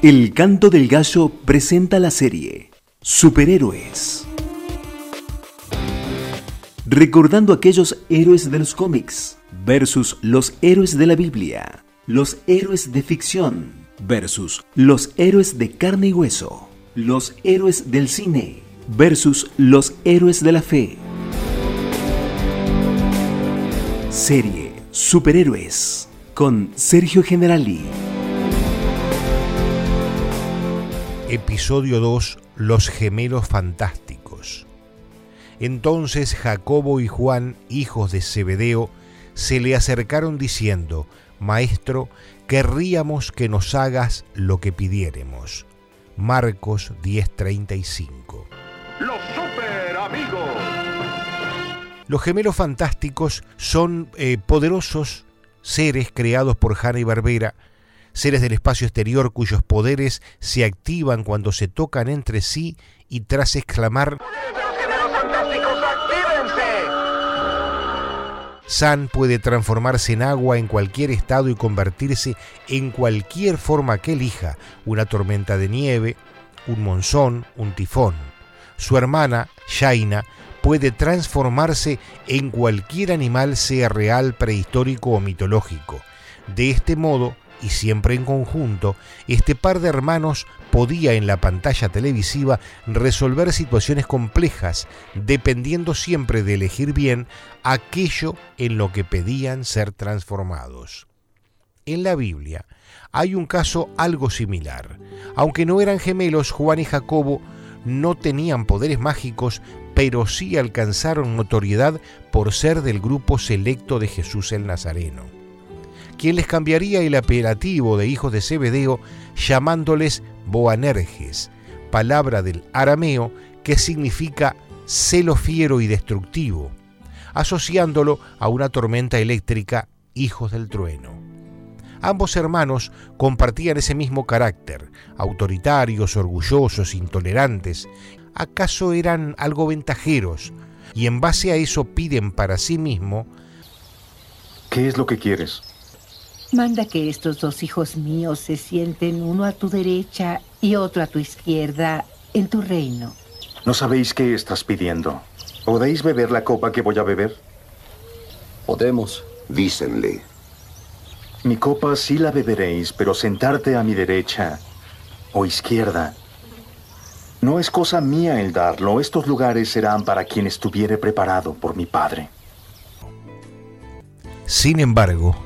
El Canto del Gallo presenta la serie Superhéroes. Recordando aquellos héroes de los cómics versus los héroes de la Biblia, los héroes de ficción versus los héroes de carne y hueso, los héroes del cine versus los héroes de la fe. Serie Superhéroes con Sergio Generali. Episodio 2 Los gemelos fantásticos. Entonces Jacobo y Juan, hijos de Zebedeo, se le acercaron diciendo, Maestro, querríamos que nos hagas lo que pidiéremos. Marcos 10:35. Los super amigos. Los gemelos fantásticos son eh, poderosos seres creados por Hanna y Barbera, seres del espacio exterior cuyos poderes se activan cuando se tocan entre sí y tras exclamar San puede transformarse en agua en cualquier estado y convertirse en cualquier forma que elija, una tormenta de nieve, un monzón, un tifón. Su hermana, Shaina, puede transformarse en cualquier animal, sea real, prehistórico o mitológico. De este modo, y siempre en conjunto, este par de hermanos podía en la pantalla televisiva resolver situaciones complejas, dependiendo siempre de elegir bien aquello en lo que pedían ser transformados. En la Biblia hay un caso algo similar. Aunque no eran gemelos, Juan y Jacobo no tenían poderes mágicos, pero sí alcanzaron notoriedad por ser del grupo selecto de Jesús el Nazareno quien les cambiaría el apelativo de hijos de Zebedeo llamándoles Boanerges, palabra del arameo que significa celo fiero y destructivo, asociándolo a una tormenta eléctrica, hijos del trueno. Ambos hermanos compartían ese mismo carácter, autoritarios, orgullosos, intolerantes. ¿Acaso eran algo ventajeros? Y en base a eso piden para sí mismo... ¿Qué es lo que quieres? Manda que estos dos hijos míos se sienten uno a tu derecha y otro a tu izquierda en tu reino. ¿No sabéis qué estás pidiendo? ¿Podéis beber la copa que voy a beber? Podemos. Dícenle. Mi copa sí la beberéis, pero sentarte a mi derecha o izquierda. No es cosa mía el darlo. Estos lugares serán para quien estuviere preparado por mi Padre. Sin embargo,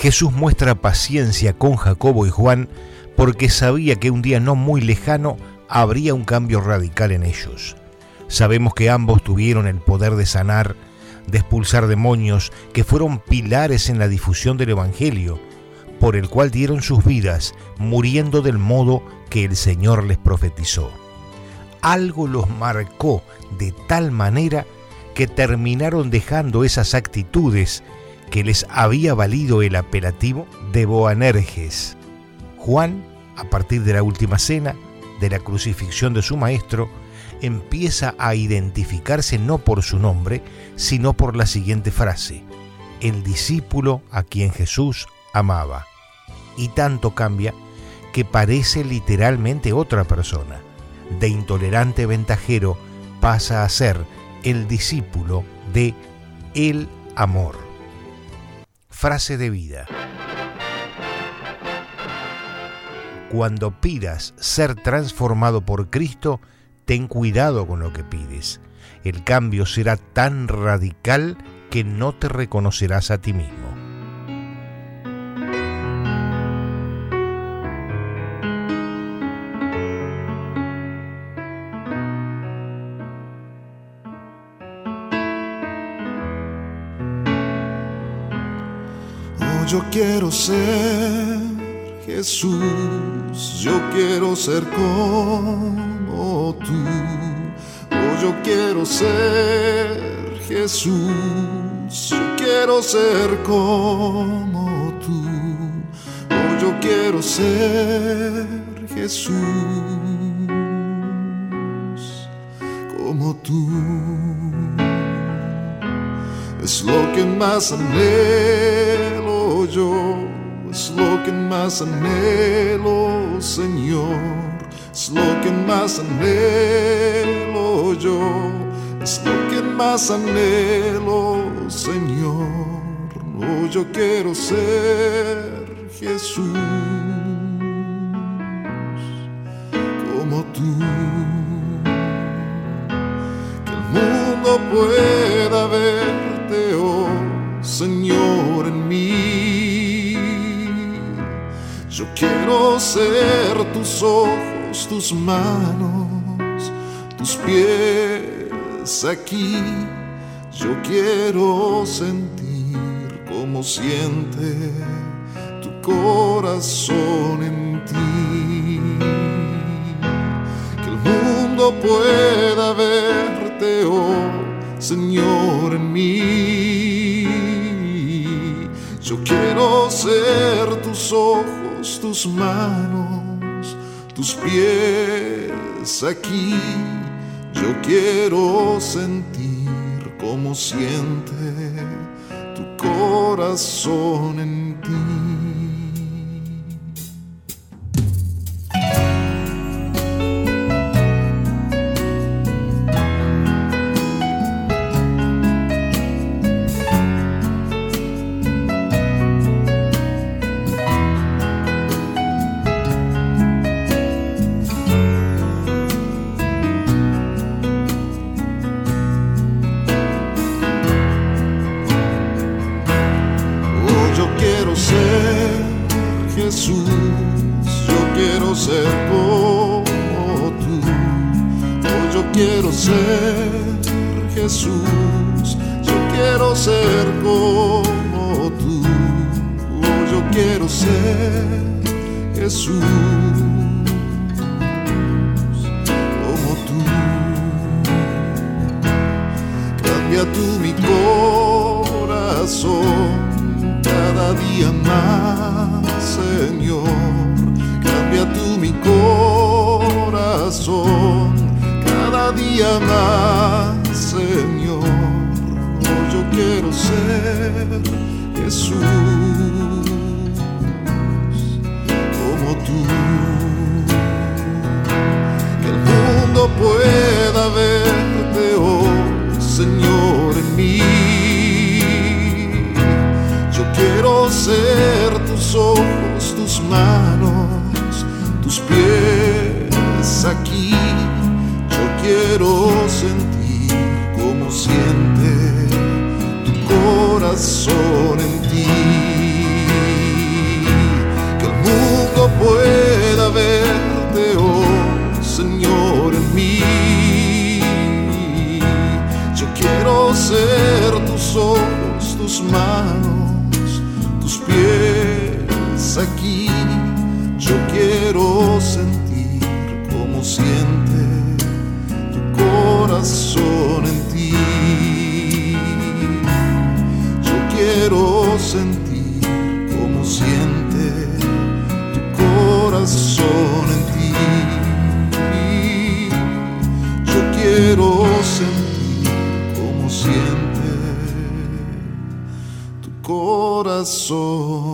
Jesús muestra paciencia con Jacobo y Juan porque sabía que un día no muy lejano habría un cambio radical en ellos. Sabemos que ambos tuvieron el poder de sanar, de expulsar demonios, que fueron pilares en la difusión del Evangelio, por el cual dieron sus vidas, muriendo del modo que el Señor les profetizó. Algo los marcó de tal manera que terminaron dejando esas actitudes que les había valido el apelativo de Boanerges. Juan, a partir de la última cena, de la crucifixión de su maestro, empieza a identificarse no por su nombre, sino por la siguiente frase, el discípulo a quien Jesús amaba. Y tanto cambia que parece literalmente otra persona. De intolerante ventajero pasa a ser el discípulo de el amor frase de vida. Cuando pidas ser transformado por Cristo, ten cuidado con lo que pides. El cambio será tan radical que no te reconocerás a ti mismo. Yo quiero ser Jesús, yo quiero ser como tú. Oh, yo quiero ser Jesús, yo quiero ser como tú. Oh, yo quiero ser Jesús, como tú. Es lo que más anhelo yo es lo que más anhelo, Señor, es lo que más anhelo yo, es lo que más anhelo, Señor. Yo quiero ser Jesús como tú. Que el mundo pueda Quiero ser tus ojos, tus manos, tus pies aquí. Yo quiero sentir como siente tu corazón en ti. Que el mundo pueda verte, oh Señor, en mí. Yo quiero ser tus ojos, tus manos, tus pies aquí. Yo quiero sentir como siente tu corazón en ti. Jesús, yo quiero ser como tú. Oh, yo quiero ser Jesús, yo quiero ser como tú. Oh, yo quiero ser Jesús, como tú. Cambia tú mi corazón cada día más, Cambia tú mi corazón cada día más, Señor. Yo quiero ser Jesús como tú. Que el mundo pueda verte, tus manos, tus pies aquí. Yo quiero sentir como siente tu corazón en ti. Que el mundo pueda verte, oh Señor, en mí. Yo quiero ser tus ojos, tus manos, tus pies aquí. Yo quiero sentir como siente tu corazón en ti. Yo quiero sentir como siente tu corazón en ti. Yo quiero sentir como siente tu corazón